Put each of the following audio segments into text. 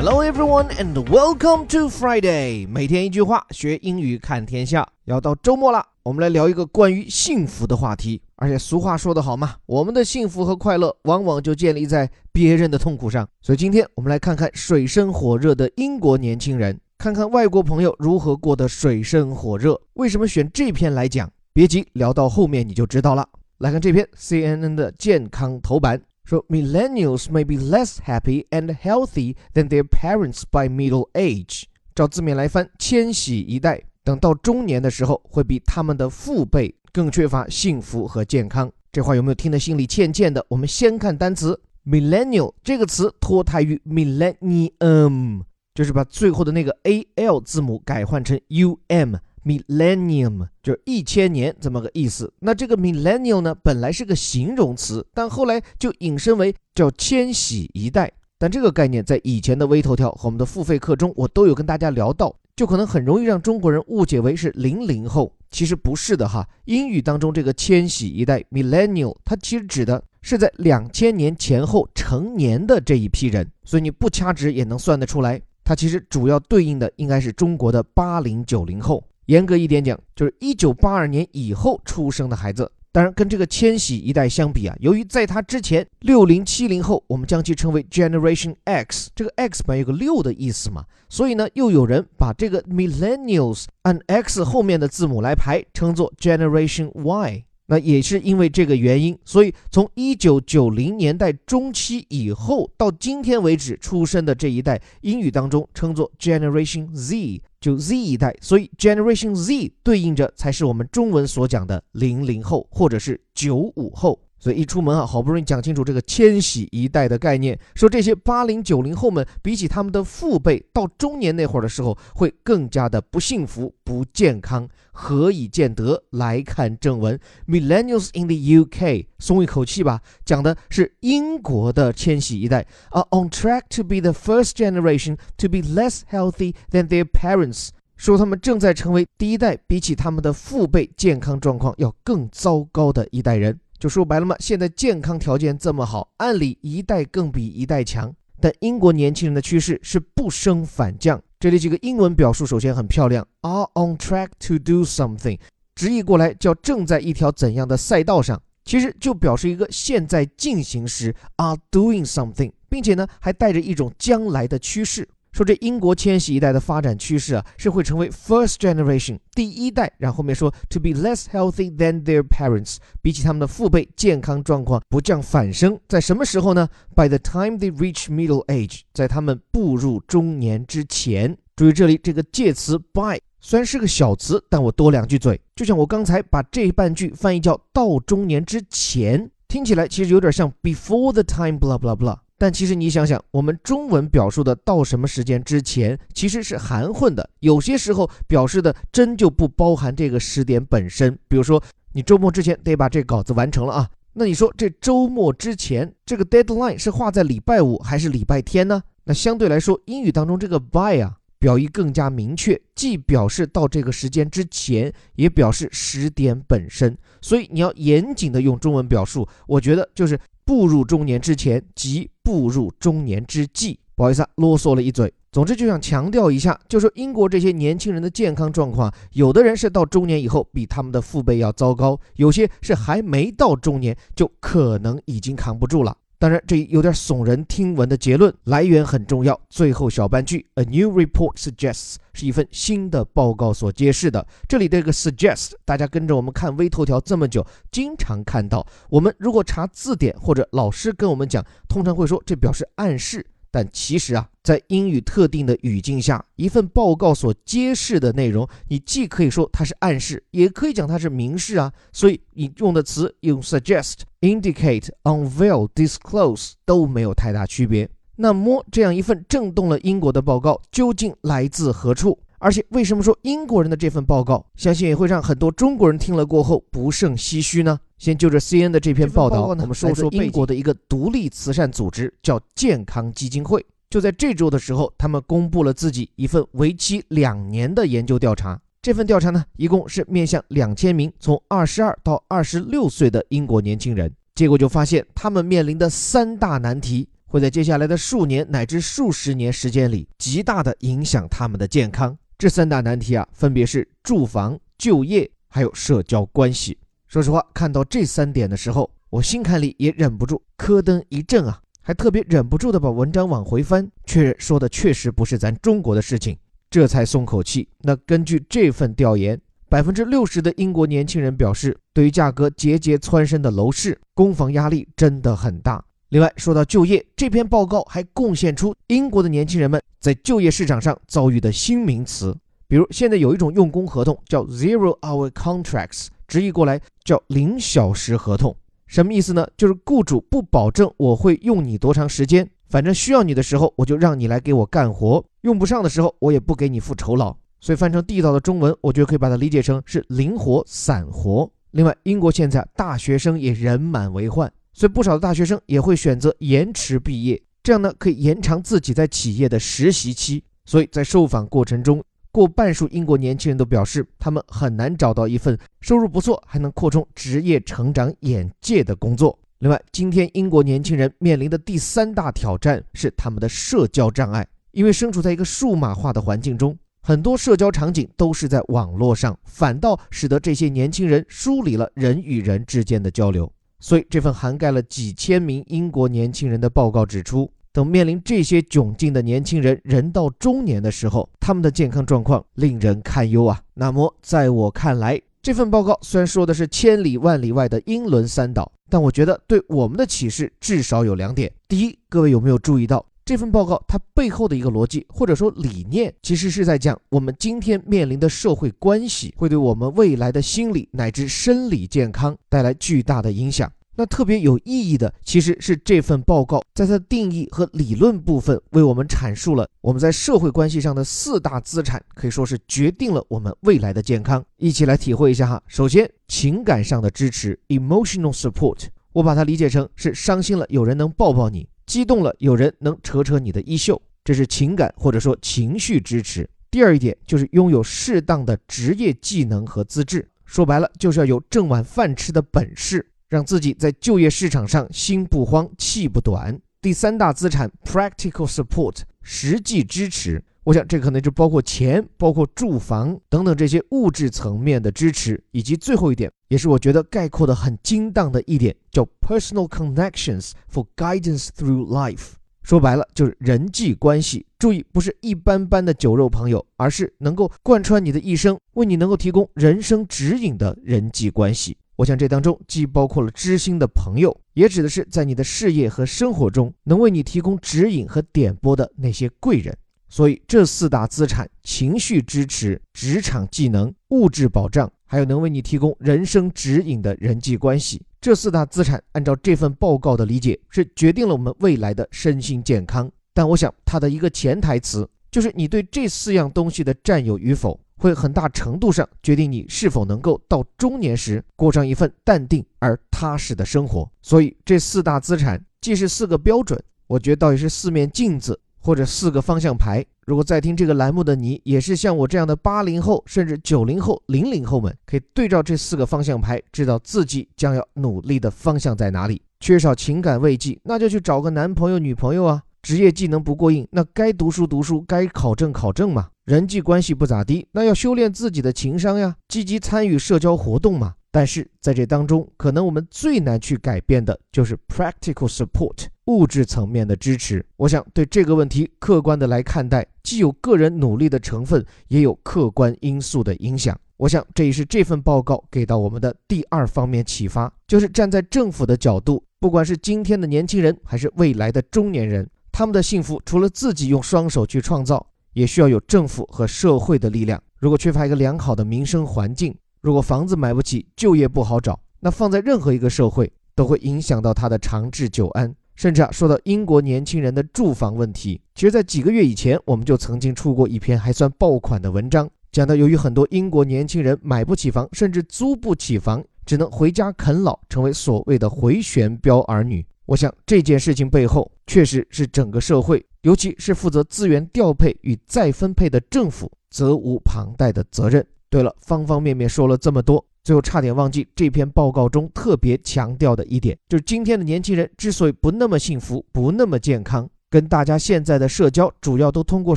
Hello everyone and welcome to Friday。每天一句话，学英语看天下。要到周末了，我们来聊一个关于幸福的话题。而且俗话说得好嘛，我们的幸福和快乐往往就建立在别人的痛苦上。所以今天我们来看看水深火热的英国年轻人，看看外国朋友如何过得水深火热。为什么选这篇来讲？别急，聊到后面你就知道了。来看这篇 CNN 的健康头版。说 millennials may be less happy and healthy than their parents by middle age。照字面来翻，千禧一代等到中年的时候，会比他们的父辈更缺乏幸福和健康。这话有没有听得心里欠欠的？我们先看单词 millennial 这个词脱胎于 millennium，就是把最后的那个 a l 字母改换成 u m。Millennium 就是一千年这么个意思。那这个 Millennial 呢，本来是个形容词，但后来就引申为叫千禧一代。但这个概念在以前的微头条和我们的付费课中，我都有跟大家聊到，就可能很容易让中国人误解为是零零后。其实不是的哈。英语当中这个千禧一代 Millennial，它其实指的是在两千年前后成年的这一批人。所以你不掐指也能算得出来，它其实主要对应的应该是中国的八零九零后。严格一点讲，就是一九八二年以后出生的孩子。当然，跟这个千禧一代相比啊，由于在他之前，六零七零后，我们将其称为 Generation X，这个 X 本有个六的意思嘛，所以呢，又有人把这个 Millennials 按 X 后面的字母来排，称作 Generation Y。那也是因为这个原因，所以从一九九零年代中期以后到今天为止出生的这一代，英语当中称作 Generation Z，就 Z 一代。所以 Generation Z 对应着才是我们中文所讲的零零后或者是九五后。所以一出门啊，好不容易讲清楚这个千禧一代的概念，说这些八零九零后们比起他们的父辈到中年那会儿的时候，会更加的不幸福、不健康，何以见得？来看正文，Millennials in the UK，松一口气吧，讲的是英国的千禧一代，are on track to be the first generation to be less healthy than their parents，说他们正在成为第一代比起他们的父辈健康状况要更糟糕的一代人。就说白了嘛，现在健康条件这么好，按理一代更比一代强，但英国年轻人的趋势是不升反降。这里几个英文表述首先很漂亮，are on track to do something，直译过来叫正在一条怎样的赛道上，其实就表示一个现在进行时 are doing something，并且呢还带着一种将来的趋势。说这英国千禧一代的发展趋势啊，是会成为 first generation 第一代，然后后面说 to be less healthy than their parents，比起他们的父辈健康状况不降反升，在什么时候呢？By the time they reach middle age，在他们步入中年之前。注意这里这个介词 by，虽然是个小词，但我多两句嘴，就像我刚才把这半句翻译叫到中年之前，听起来其实有点像 before the time blah blah blah。但其实你想想，我们中文表述的到什么时间之前，其实是含混的。有些时候表示的真就不包含这个时点本身。比如说，你周末之前得把这稿子完成了啊。那你说这周末之前这个 deadline 是画在礼拜五还是礼拜天呢？那相对来说，英语当中这个 by 啊，表意更加明确，既表示到这个时间之前，也表示时点本身。所以你要严谨的用中文表述，我觉得就是步入中年之前及。步入中年之际，不好意思啊，啰嗦了一嘴。总之就想强调一下，就说英国这些年轻人的健康状况，有的人是到中年以后比他们的父辈要糟糕，有些是还没到中年就可能已经扛不住了。当然，这有点耸人听闻的结论，来源很重要。最后小半句，A new report suggests 是一份新的报告所揭示的。这里这个 suggest，大家跟着我们看微头条这么久，经常看到。我们如果查字典或者老师跟我们讲，通常会说这表示暗示。但其实啊，在英语特定的语境下，一份报告所揭示的内容，你既可以说它是暗示，也可以讲它是明示啊。所以你用的词用 suggest、indicate、unveil、disclose 都没有太大区别。那么这样一份震动了英国的报告究竟来自何处？而且为什么说英国人的这份报告，相信也会让很多中国人听了过后不胜唏嘘呢？先就着 C N 的这篇报道，我们说说英国的一个独立慈善组织叫健康基金会。就在这周的时候，他们公布了自己一份为期两年的研究调查。这份调查呢，一共是面向两千名从二十二到二十六岁的英国年轻人。结果就发现，他们面临的三大难题会在接下来的数年乃至数十年时间里，极大的影响他们的健康。这三大难题啊，分别是住房、就业，还有社交关系。说实话，看到这三点的时候，我心坎里也忍不住咯噔一震啊，还特别忍不住的把文章往回翻，确认说的确实不是咱中国的事情，这才松口气。那根据这份调研，百分之六十的英国年轻人表示，对于价格节节蹿升的楼市，供房压力真的很大。另外，说到就业，这篇报告还贡献出英国的年轻人们在就业市场上遭遇的新名词，比如现在有一种用工合同叫 zero hour contracts。直译过来叫零小时合同，什么意思呢？就是雇主不保证我会用你多长时间，反正需要你的时候我就让你来给我干活，用不上的时候我也不给你付酬劳。所以翻成地道的中文，我觉得可以把它理解成是灵活散活。另外，英国现在大学生也人满为患，所以不少的大学生也会选择延迟毕业，这样呢可以延长自己在企业的实习期。所以在受访过程中。过半数英国年轻人都表示，他们很难找到一份收入不错、还能扩充职业成长眼界的工作。另外，今天英国年轻人面临的第三大挑战是他们的社交障碍，因为身处在一个数码化的环境中，很多社交场景都是在网络上，反倒使得这些年轻人疏离了人与人之间的交流。所以，这份涵盖了几千名英国年轻人的报告指出。等面临这些窘境的年轻人，人到中年的时候，他们的健康状况令人堪忧啊。那么，在我看来，这份报告虽然说的是千里万里外的英伦三岛，但我觉得对我们的启示至少有两点。第一，各位有没有注意到这份报告它背后的一个逻辑或者说理念，其实是在讲我们今天面临的社会关系会对我们未来的心理乃至生理健康带来巨大的影响。那特别有意义的，其实是这份报告在它的定义和理论部分，为我们阐述了我们在社会关系上的四大资产，可以说是决定了我们未来的健康。一起来体会一下哈。首先，情感上的支持 （emotional support），我把它理解成是伤心了有人能抱抱你，激动了有人能扯扯你的衣袖，这是情感或者说情绪支持。第二一点就是拥有适当的职业技能和资质，说白了就是要有挣碗饭吃的本事。让自己在就业市场上心不慌、气不短。第三大资产，practical support，实际支持。我想这可能就包括钱、包括住房等等这些物质层面的支持，以及最后一点，也是我觉得概括的很精当的一点，叫 personal connections for guidance through life。说白了就是人际关系。注意，不是一般般的酒肉朋友，而是能够贯穿你的一生，为你能够提供人生指引的人际关系。我想，这当中既包括了知心的朋友，也指的是在你的事业和生活中能为你提供指引和点拨的那些贵人。所以，这四大资产——情绪支持、职场技能、物质保障，还有能为你提供人生指引的人际关系，这四大资产，按照这份报告的理解，是决定了我们未来的身心健康。但我想，它的一个潜台词就是你对这四样东西的占有与否。会很大程度上决定你是否能够到中年时过上一份淡定而踏实的生活。所以，这四大资产既是四个标准，我觉得倒也是四面镜子或者四个方向牌。如果在听这个栏目的你也是像我这样的八零后，甚至九零后、零零后们，可以对照这四个方向牌，知道自己将要努力的方向在哪里。缺少情感慰藉，那就去找个男朋友、女朋友啊。职业技能不过硬，那该读书读书，该考证考证嘛。人际关系不咋地，那要修炼自己的情商呀，积极参与社交活动嘛。但是在这当中，可能我们最难去改变的就是 practical support 物质层面的支持。我想对这个问题客观的来看待，既有个人努力的成分，也有客观因素的影响。我想这也是这份报告给到我们的第二方面启发，就是站在政府的角度，不管是今天的年轻人，还是未来的中年人。他们的幸福除了自己用双手去创造，也需要有政府和社会的力量。如果缺乏一个良好的民生环境，如果房子买不起，就业不好找，那放在任何一个社会都会影响到他的长治久安。甚至啊，说到英国年轻人的住房问题，其实，在几个月以前，我们就曾经出过一篇还算爆款的文章，讲到由于很多英国年轻人买不起房，甚至租不起房，只能回家啃老，成为所谓的回旋镖儿女。我想这件事情背后确实是整个社会，尤其是负责资源调配与再分配的政府责无旁贷的责任。对了，方方面面说了这么多，最后差点忘记这篇报告中特别强调的一点，就是今天的年轻人之所以不那么幸福，不那么健康。跟大家现在的社交主要都通过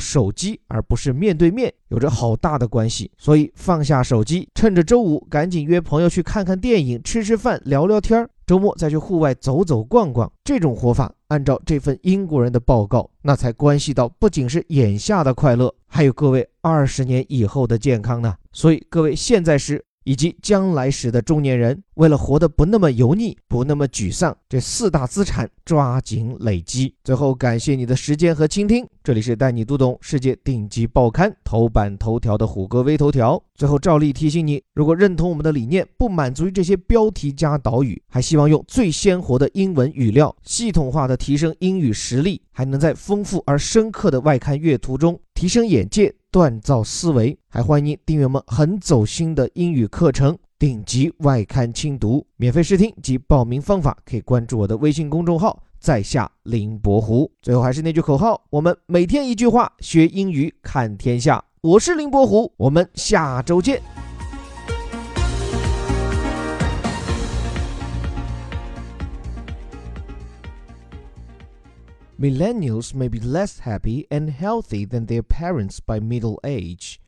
手机，而不是面对面，有着好大的关系。所以放下手机，趁着周五赶紧约朋友去看看电影、吃吃饭、聊聊天儿，周末再去户外走走逛逛。这种活法，按照这份英国人的报告，那才关系到不仅是眼下的快乐，还有各位二十年以后的健康呢。所以各位现在时。以及将来时的中年人，为了活得不那么油腻、不那么沮丧，这四大资产抓紧累积。最后，感谢你的时间和倾听。这里是带你读懂世界顶级报刊头版头条的虎哥微头条。最后，照例提醒你，如果认同我们的理念，不满足于这些标题加导语，还希望用最鲜活的英文语料，系统化的提升英语实力，还能在丰富而深刻的外刊阅读中提升眼界。锻造思维，还欢迎订阅我们很走心的英语课程《顶级外刊精读》，免费试听及报名方法可以关注我的微信公众号“在下林伯湖”。最后还是那句口号：我们每天一句话，学英语看天下。我是林伯湖，我们下周见。Millennials may be less happy and healthy than their parents by middle age.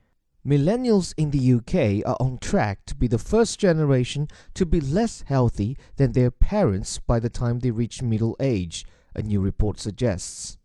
Millennials in the UK are on track to be the first generation to be less healthy than their parents by the time they reach middle age, a new report suggests.